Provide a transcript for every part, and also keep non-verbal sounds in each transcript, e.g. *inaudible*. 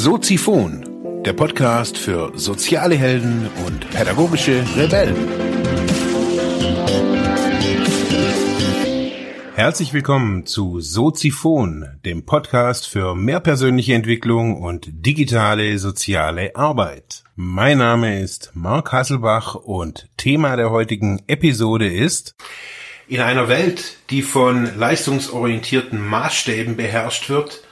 Soziphon, der Podcast für soziale Helden und pädagogische Rebellen. Herzlich willkommen zu Soziphon, dem Podcast für mehr persönliche Entwicklung und digitale soziale Arbeit. Mein Name ist Mark Hasselbach und Thema der heutigen Episode ist in einer Welt, die von leistungsorientierten Maßstäben beherrscht wird,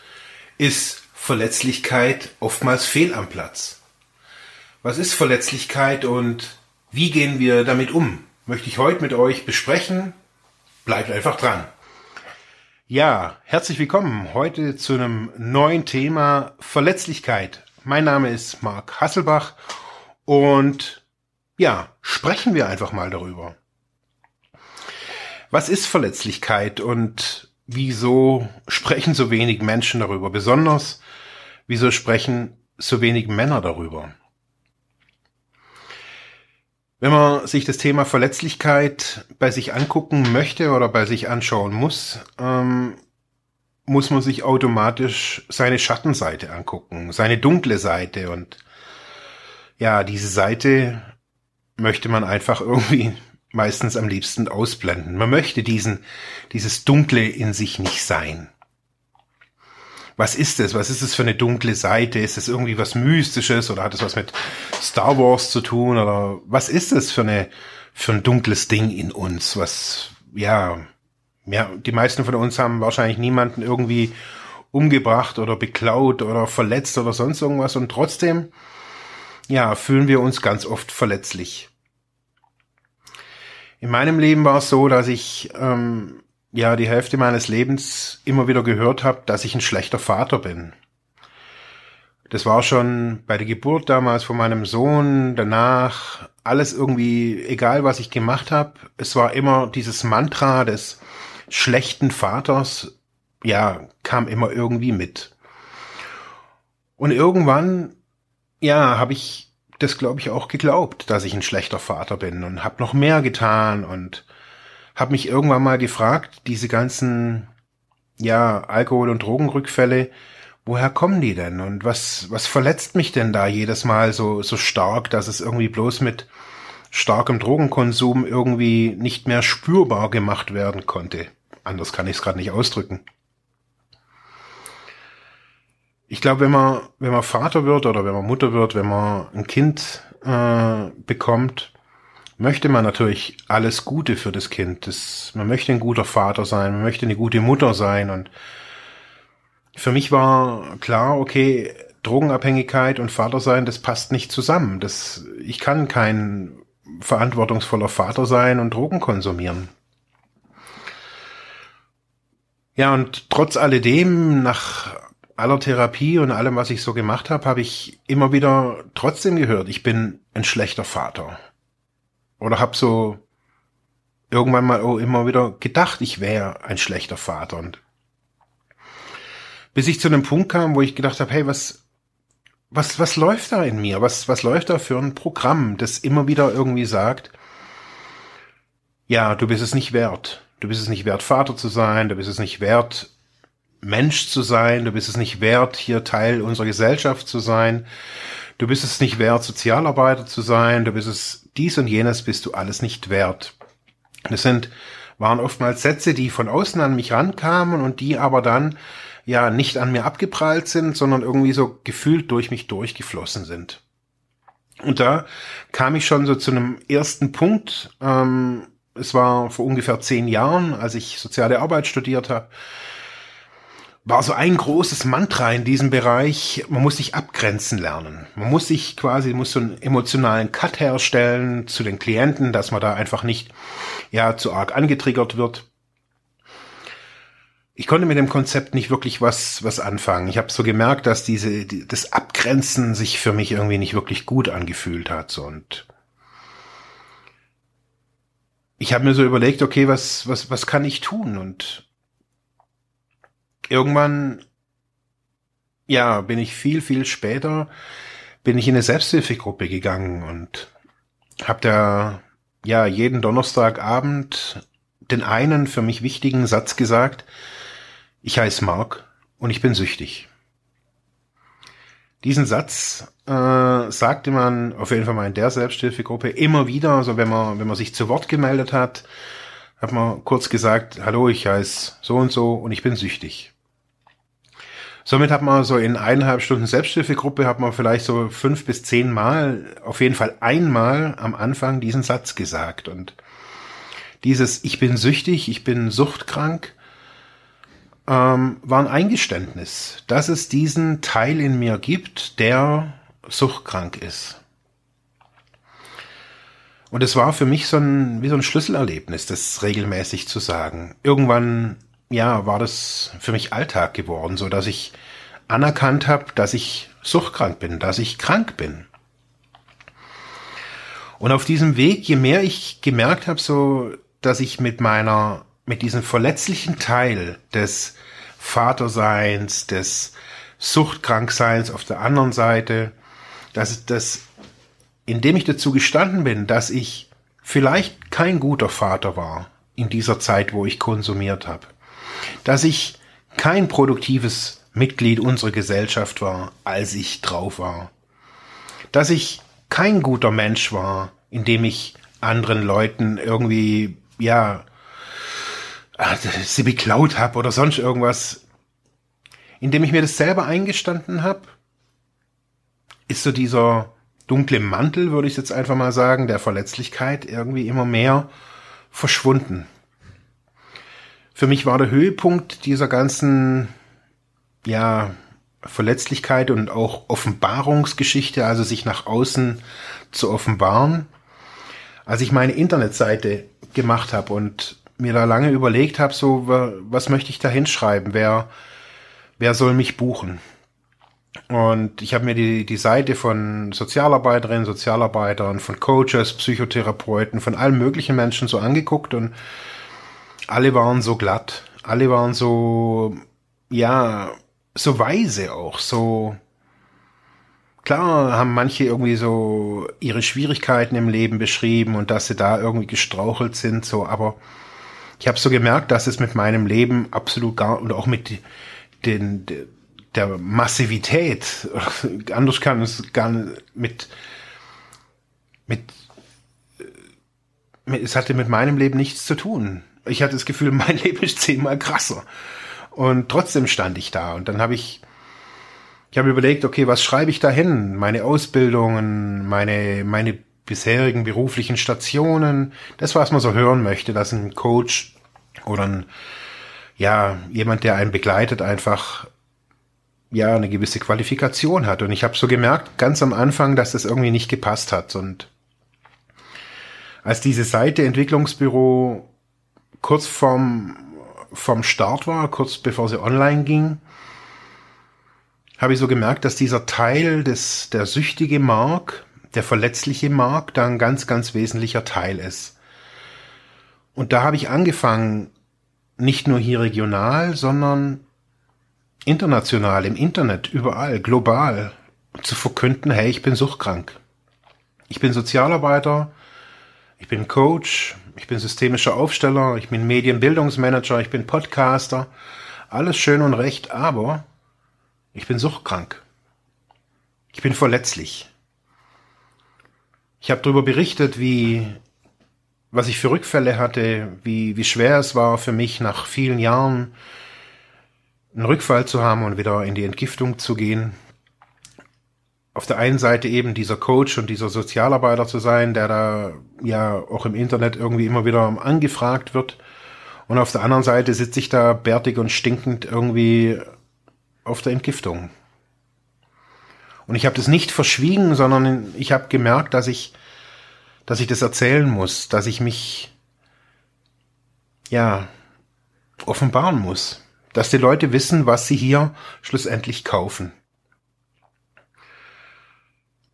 ist Verletzlichkeit oftmals fehl am Platz. Was ist Verletzlichkeit und wie gehen wir damit um? Möchte ich heute mit euch besprechen. Bleibt einfach dran. Ja, herzlich willkommen heute zu einem neuen Thema Verletzlichkeit. Mein Name ist Marc Hasselbach und ja, sprechen wir einfach mal darüber. Was ist Verletzlichkeit und wieso sprechen so wenig Menschen darüber? Besonders Wieso sprechen so wenig Männer darüber? Wenn man sich das Thema Verletzlichkeit bei sich angucken möchte oder bei sich anschauen muss, ähm, muss man sich automatisch seine Schattenseite angucken, seine dunkle Seite und ja, diese Seite möchte man einfach irgendwie meistens am liebsten ausblenden. Man möchte diesen, dieses Dunkle in sich nicht sein was ist es? Was ist es für eine dunkle Seite? Ist es irgendwie was Mystisches oder hat es was mit Star Wars zu tun? Oder was ist es für eine, für ein dunkles Ding in uns? Was, ja, ja, die meisten von uns haben wahrscheinlich niemanden irgendwie umgebracht oder beklaut oder verletzt oder sonst irgendwas und trotzdem, ja, fühlen wir uns ganz oft verletzlich. In meinem Leben war es so, dass ich ähm, ja die Hälfte meines Lebens immer wieder gehört habe, dass ich ein schlechter Vater bin. Das war schon bei der Geburt damals von meinem Sohn, danach, alles irgendwie, egal was ich gemacht habe, es war immer dieses Mantra des schlechten Vaters, ja, kam immer irgendwie mit. Und irgendwann, ja, habe ich das, glaube ich, auch geglaubt, dass ich ein schlechter Vater bin und habe noch mehr getan und habe mich irgendwann mal gefragt, diese ganzen ja Alkohol- und Drogenrückfälle, woher kommen die denn und was was verletzt mich denn da jedes Mal so so stark, dass es irgendwie bloß mit starkem Drogenkonsum irgendwie nicht mehr spürbar gemacht werden konnte. Anders kann ich es gerade nicht ausdrücken. Ich glaube, wenn man wenn man Vater wird oder wenn man Mutter wird, wenn man ein Kind äh, bekommt, möchte man natürlich alles Gute für das Kind. Das, man möchte ein guter Vater sein, man möchte eine gute Mutter sein. Und für mich war klar, okay, Drogenabhängigkeit und Vater sein, das passt nicht zusammen. Das, ich kann kein verantwortungsvoller Vater sein und Drogen konsumieren. Ja, und trotz alledem, nach aller Therapie und allem, was ich so gemacht habe, habe ich immer wieder trotzdem gehört, ich bin ein schlechter Vater oder hab so irgendwann mal auch immer wieder gedacht, ich wäre ein schlechter Vater. Und bis ich zu einem Punkt kam, wo ich gedacht habe, hey, was was was läuft da in mir? Was was läuft da für ein Programm, das immer wieder irgendwie sagt, ja, du bist es nicht wert. Du bist es nicht wert, Vater zu sein, du bist es nicht wert, Mensch zu sein, du bist es nicht wert, hier Teil unserer Gesellschaft zu sein, du bist es nicht wert, Sozialarbeiter zu sein, du bist es dies und jenes bist du alles nicht wert. Das sind, waren oftmals Sätze, die von außen an mich rankamen und die aber dann ja nicht an mir abgeprallt sind, sondern irgendwie so gefühlt durch mich durchgeflossen sind. Und da kam ich schon so zu einem ersten Punkt. Ähm, es war vor ungefähr zehn Jahren, als ich soziale Arbeit studiert habe war so ein großes Mantra in diesem Bereich, man muss sich abgrenzen lernen. Man muss sich quasi, muss so einen emotionalen Cut herstellen zu den Klienten, dass man da einfach nicht, ja, zu arg angetriggert wird. Ich konnte mit dem Konzept nicht wirklich was, was anfangen. Ich habe so gemerkt, dass diese, die, das Abgrenzen sich für mich irgendwie nicht wirklich gut angefühlt hat. Und ich habe mir so überlegt, okay, was, was, was kann ich tun? Und irgendwann, ja, bin ich viel, viel später, bin ich in eine Selbsthilfegruppe gegangen und habe da, ja, jeden Donnerstagabend den einen für mich wichtigen Satz gesagt, ich heiße Mark und ich bin süchtig. Diesen Satz äh, sagte man auf jeden Fall mal in der Selbsthilfegruppe immer wieder, also wenn man, wenn man sich zu Wort gemeldet hat, hat man kurz gesagt, hallo, ich heiße so und so und ich bin süchtig. Somit hat man so in eineinhalb Stunden Selbsthilfegruppe hat man vielleicht so fünf bis zehn Mal, auf jeden Fall einmal am Anfang diesen Satz gesagt und dieses Ich bin süchtig, ich bin suchtkrank, ähm, war ein Eingeständnis, dass es diesen Teil in mir gibt, der suchtkrank ist. Und es war für mich so ein, wie so ein Schlüsselerlebnis, das regelmäßig zu sagen. Irgendwann, ja, war das für mich Alltag geworden, so dass ich anerkannt habe, dass ich suchtkrank bin, dass ich krank bin. Und auf diesem Weg, je mehr ich gemerkt habe, so, dass ich mit meiner, mit diesem verletzlichen Teil des Vaterseins, des Suchtkrankseins auf der anderen Seite, dass das, indem ich dazu gestanden bin, dass ich vielleicht kein guter Vater war in dieser Zeit, wo ich konsumiert habe, dass ich kein produktives Mitglied unserer Gesellschaft war, als ich drauf war, dass ich kein guter Mensch war, indem ich anderen Leuten irgendwie, ja, sie beklaut habe oder sonst irgendwas, indem ich mir das selber eingestanden habe, ist so dieser dunkle Mantel, würde ich jetzt einfach mal sagen, der Verletzlichkeit irgendwie immer mehr verschwunden. Für mich war der Höhepunkt dieser ganzen, ja, Verletzlichkeit und auch Offenbarungsgeschichte, also sich nach außen zu offenbaren, als ich meine Internetseite gemacht habe und mir da lange überlegt habe, so was möchte ich da hinschreiben, wer wer soll mich buchen? Und ich habe mir die, die Seite von Sozialarbeiterinnen, Sozialarbeitern, von Coaches, Psychotherapeuten, von allen möglichen Menschen so angeguckt und alle waren so glatt. Alle waren so, ja, so weise auch, so, klar haben manche irgendwie so ihre Schwierigkeiten im Leben beschrieben und dass sie da irgendwie gestrauchelt sind, so, aber ich habe so gemerkt, dass es mit meinem Leben absolut gar, und auch mit, den, der Massivität, *laughs* anders kann es gar nicht mit, mit, mit, es hatte mit meinem Leben nichts zu tun. Ich hatte das Gefühl, *laughs* mein Leben ist zehnmal krasser. Und trotzdem stand ich da. Und dann habe ich, ich habe überlegt, okay, was schreibe ich da hin? Meine Ausbildungen, meine, meine bisherigen beruflichen Stationen, das, was man so hören möchte, dass ein Coach oder ein ja, jemand, der einen begleitet, einfach ja eine gewisse Qualifikation hat. Und ich habe so gemerkt, ganz am Anfang, dass das irgendwie nicht gepasst hat. Und als diese Seite Entwicklungsbüro kurz vorm, vorm Start war, kurz bevor sie online ging, habe ich so gemerkt, dass dieser Teil des, der süchtige Mark, der verletzliche Mark, da ein ganz, ganz wesentlicher Teil ist. Und da habe ich angefangen, nicht nur hier regional, sondern international, im Internet, überall, global zu verkünden, hey, ich bin suchtkrank. Ich bin Sozialarbeiter, ich bin Coach, ich bin systemischer Aufsteller, ich bin Medienbildungsmanager, ich bin Podcaster. Alles schön und recht, aber ich bin suchtkrank. Ich bin verletzlich. Ich habe darüber berichtet, wie was ich für Rückfälle hatte, wie, wie schwer es war für mich nach vielen Jahren einen Rückfall zu haben und wieder in die Entgiftung zu gehen. Auf der einen Seite eben dieser Coach und dieser Sozialarbeiter zu sein, der da ja auch im Internet irgendwie immer wieder angefragt wird. Und auf der anderen Seite sitze ich da bärtig und stinkend irgendwie auf der Entgiftung. Und ich habe das nicht verschwiegen, sondern ich habe gemerkt, dass ich dass ich das erzählen muss, dass ich mich, ja, offenbaren muss, dass die Leute wissen, was sie hier schlussendlich kaufen.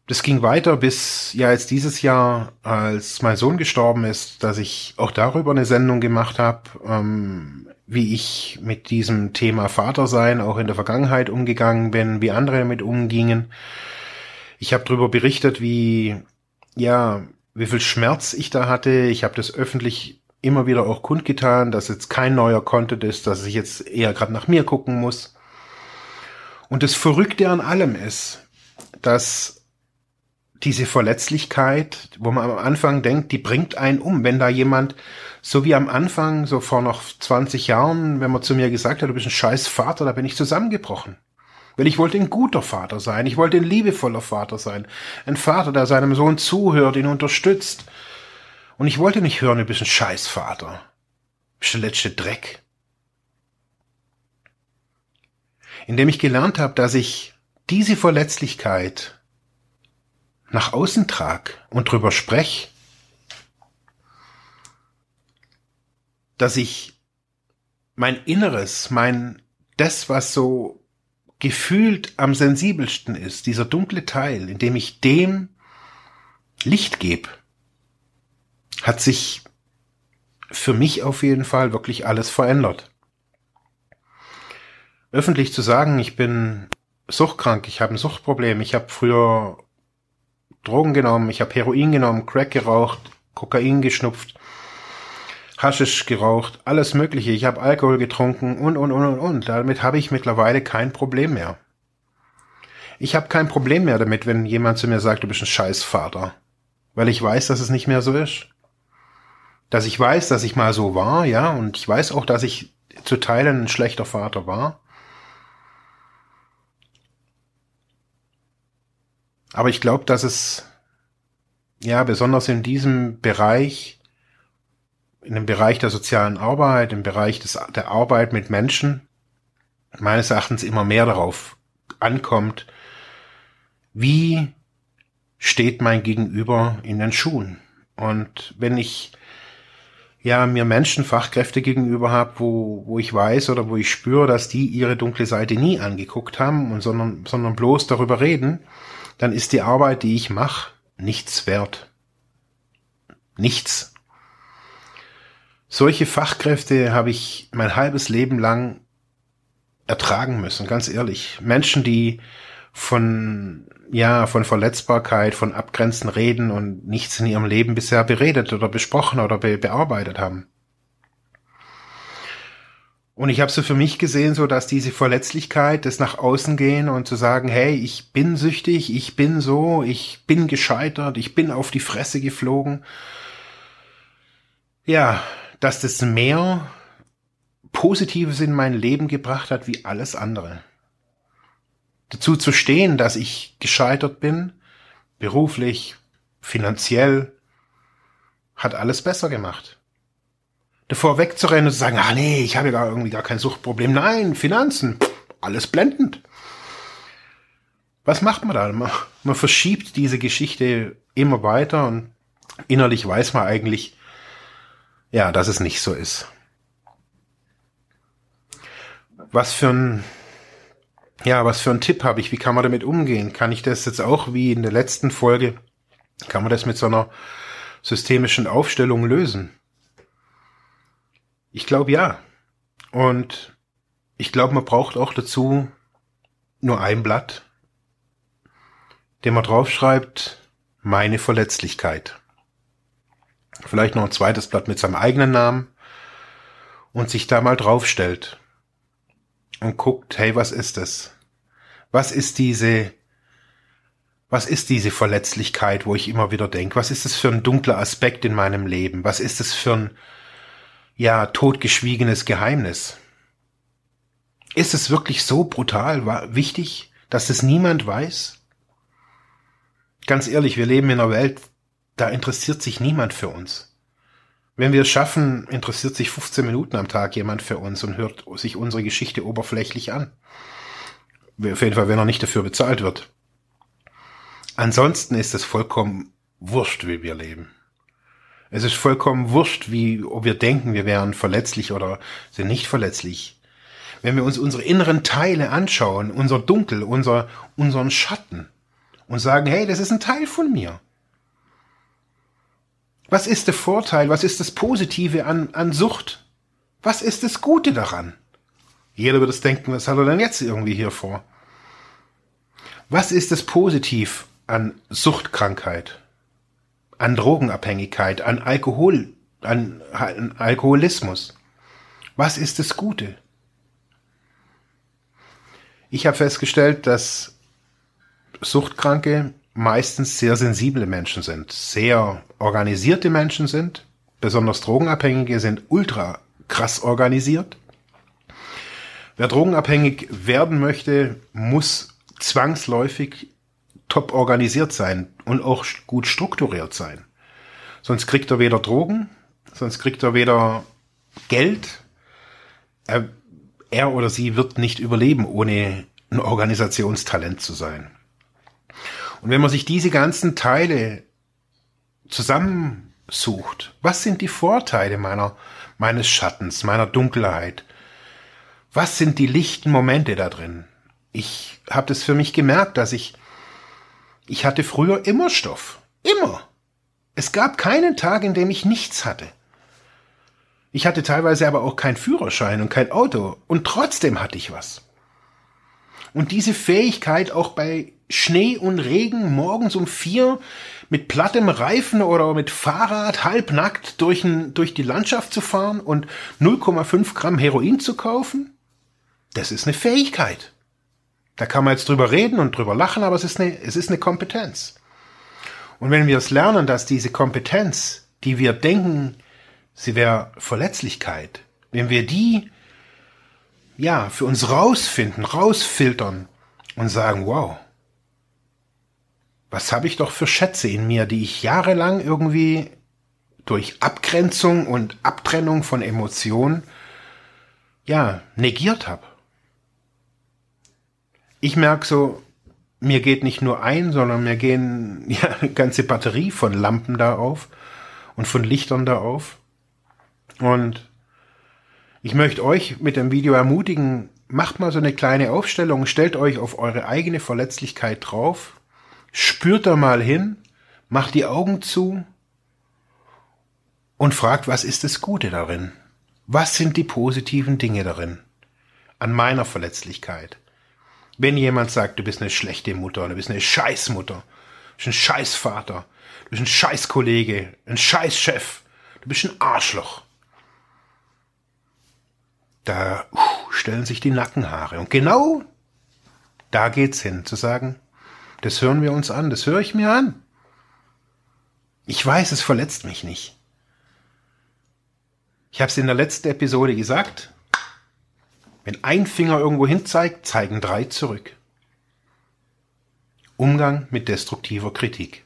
Das ging weiter bis ja jetzt dieses Jahr, als mein Sohn gestorben ist, dass ich auch darüber eine Sendung gemacht habe, ähm, wie ich mit diesem Thema Vatersein auch in der Vergangenheit umgegangen bin, wie andere damit umgingen. Ich habe darüber berichtet, wie ja wie viel Schmerz ich da hatte. Ich habe das öffentlich immer wieder auch kundgetan, dass jetzt kein neuer Content ist, dass ich jetzt eher gerade nach mir gucken muss. Und das Verrückte an allem ist, dass diese Verletzlichkeit, wo man am Anfang denkt, die bringt einen um. Wenn da jemand, so wie am Anfang, so vor noch 20 Jahren, wenn man zu mir gesagt hat, du bist ein scheiß Vater, da bin ich zusammengebrochen. Weil ich wollte ein guter Vater sein, ich wollte ein liebevoller Vater sein. Ein Vater, der seinem Sohn zuhört, ihn unterstützt. Und ich wollte nicht hören, du bist ein scheiß Vater. Bist der letzte Dreck. Indem ich gelernt habe, dass ich diese Verletzlichkeit nach außen trag und drüber sprech, dass ich mein Inneres, mein, das, was so gefühlt am sensibelsten ist, dieser dunkle Teil, in dem ich dem Licht gebe, hat sich für mich auf jeden Fall wirklich alles verändert. Öffentlich zu sagen, ich bin suchtkrank, ich habe ein Suchtproblem, ich habe früher Drogen genommen, ich habe Heroin genommen, Crack geraucht, Kokain geschnupft, Haschisch geraucht, alles Mögliche. Ich habe Alkohol getrunken und, und, und, und, und. Damit habe ich mittlerweile kein Problem mehr. Ich habe kein Problem mehr damit, wenn jemand zu mir sagt, du bist ein Scheißvater. Weil ich weiß, dass es nicht mehr so ist. Dass ich weiß, dass ich mal so war, ja, und ich weiß auch, dass ich zu Teilen ein schlechter Vater war. Aber ich glaube, dass es, ja, besonders in diesem Bereich, in dem Bereich der sozialen Arbeit, im Bereich des, der Arbeit mit Menschen, meines Erachtens immer mehr darauf ankommt, wie steht mein Gegenüber in den Schuhen? Und wenn ich ja mir Menschen, Fachkräfte gegenüber habe, wo, wo ich weiß oder wo ich spüre, dass die ihre dunkle Seite nie angeguckt haben und sondern, sondern bloß darüber reden, dann ist die Arbeit, die ich mache, nichts wert. Nichts. Solche Fachkräfte habe ich mein halbes Leben lang ertragen müssen, ganz ehrlich. Menschen, die von, ja, von Verletzbarkeit, von Abgrenzen reden und nichts in ihrem Leben bisher beredet oder besprochen oder be bearbeitet haben. Und ich habe so für mich gesehen, so dass diese Verletzlichkeit, das nach außen gehen und zu sagen, hey, ich bin süchtig, ich bin so, ich bin gescheitert, ich bin auf die Fresse geflogen. Ja, dass das mehr Positives in mein Leben gebracht hat wie alles andere. Dazu zu stehen, dass ich gescheitert bin, beruflich, finanziell, hat alles besser gemacht davor wegzurennen und zu sagen, ah nee, ich habe ja irgendwie gar kein Suchtproblem. Nein, Finanzen, alles blendend. Was macht man da? Man, man verschiebt diese Geschichte immer weiter und innerlich weiß man eigentlich, ja, dass es nicht so ist. Was für ein, ja, was für ein Tipp habe ich? Wie kann man damit umgehen? Kann ich das jetzt auch wie in der letzten Folge, kann man das mit so einer systemischen Aufstellung lösen? Ich glaube ja. Und ich glaube, man braucht auch dazu nur ein Blatt, dem man draufschreibt, meine Verletzlichkeit. Vielleicht noch ein zweites Blatt mit seinem eigenen Namen und sich da mal draufstellt und guckt, hey, was ist es? Was ist diese, was ist diese Verletzlichkeit, wo ich immer wieder denke? Was ist es für ein dunkler Aspekt in meinem Leben? Was ist es für ein, ja, totgeschwiegenes Geheimnis. Ist es wirklich so brutal wichtig, dass es niemand weiß? Ganz ehrlich, wir leben in einer Welt, da interessiert sich niemand für uns. Wenn wir es schaffen, interessiert sich 15 Minuten am Tag jemand für uns und hört sich unsere Geschichte oberflächlich an. Auf jeden Fall, wenn er nicht dafür bezahlt wird. Ansonsten ist es vollkommen wurscht, wie wir leben. Es ist vollkommen wurscht, wie, ob wir denken, wir wären verletzlich oder sind nicht verletzlich. Wenn wir uns unsere inneren Teile anschauen, unser Dunkel, unser, unseren Schatten und sagen, hey, das ist ein Teil von mir. Was ist der Vorteil? Was ist das Positive an, an Sucht? Was ist das Gute daran? Jeder wird es denken, was hat er denn jetzt irgendwie hier vor? Was ist das Positiv an Suchtkrankheit? An Drogenabhängigkeit, an Alkohol, an, an Alkoholismus. Was ist das Gute? Ich habe festgestellt, dass Suchtkranke meistens sehr sensible Menschen sind, sehr organisierte Menschen sind. Besonders Drogenabhängige sind ultra krass organisiert. Wer drogenabhängig werden möchte, muss zwangsläufig top organisiert sein und auch gut strukturiert sein. Sonst kriegt er weder Drogen, sonst kriegt er weder Geld. Er, er oder sie wird nicht überleben, ohne ein Organisationstalent zu sein. Und wenn man sich diese ganzen Teile zusammensucht, was sind die Vorteile meiner, meines Schattens, meiner Dunkelheit? Was sind die lichten Momente da drin? Ich habe das für mich gemerkt, dass ich, ich hatte früher immer Stoff. Immer. Es gab keinen Tag, in dem ich nichts hatte. Ich hatte teilweise aber auch keinen Führerschein und kein Auto und trotzdem hatte ich was. Und diese Fähigkeit auch bei Schnee und Regen morgens um vier mit plattem Reifen oder mit Fahrrad halbnackt durch, ein, durch die Landschaft zu fahren und 0,5 Gramm Heroin zu kaufen? Das ist eine Fähigkeit. Da kann man jetzt drüber reden und drüber lachen, aber es ist eine, es ist eine Kompetenz. Und wenn wir es lernen, dass diese Kompetenz, die wir denken, sie wäre Verletzlichkeit, wenn wir die ja für uns rausfinden, rausfiltern und sagen, wow, was habe ich doch für Schätze in mir, die ich jahrelang irgendwie durch Abgrenzung und Abtrennung von Emotionen ja negiert habe. Ich merke so, mir geht nicht nur ein, sondern mir gehen *laughs* ja eine ganze Batterie von Lampen da auf und von Lichtern da auf. Und ich möchte euch mit dem Video ermutigen, macht mal so eine kleine Aufstellung, stellt euch auf eure eigene Verletzlichkeit drauf spürt da mal hin, macht die Augen zu und fragt, was ist das Gute darin? Was sind die positiven Dinge darin? An meiner Verletzlichkeit. Wenn jemand sagt, du bist eine schlechte Mutter, du bist eine Scheißmutter, du bist ein Scheißvater, du bist ein Scheißkollege, ein Scheißchef, du bist ein Arschloch. Da stellen sich die Nackenhaare. Und genau da geht's hin, zu sagen, das hören wir uns an, das höre ich mir an. Ich weiß, es verletzt mich nicht. Ich habe es in der letzten Episode gesagt. Wenn ein Finger irgendwo hin zeigt, zeigen drei zurück. Umgang mit destruktiver Kritik.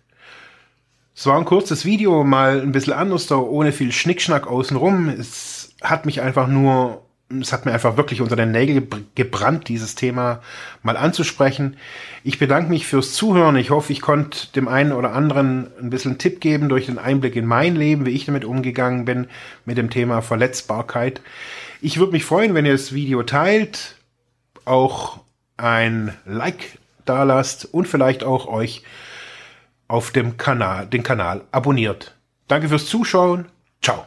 Es war ein kurzes Video, mal ein bisschen anders, da ohne viel Schnickschnack außenrum. Es hat mich einfach nur es hat mir einfach wirklich unter den Nägel gebrannt, dieses Thema mal anzusprechen. Ich bedanke mich fürs Zuhören. Ich hoffe, ich konnte dem einen oder anderen ein bisschen Tipp geben durch den Einblick in mein Leben, wie ich damit umgegangen bin mit dem Thema Verletzbarkeit. Ich würde mich freuen, wenn ihr das Video teilt, auch ein Like da lasst und vielleicht auch euch auf dem Kanal, den Kanal abonniert. Danke fürs Zuschauen. Ciao.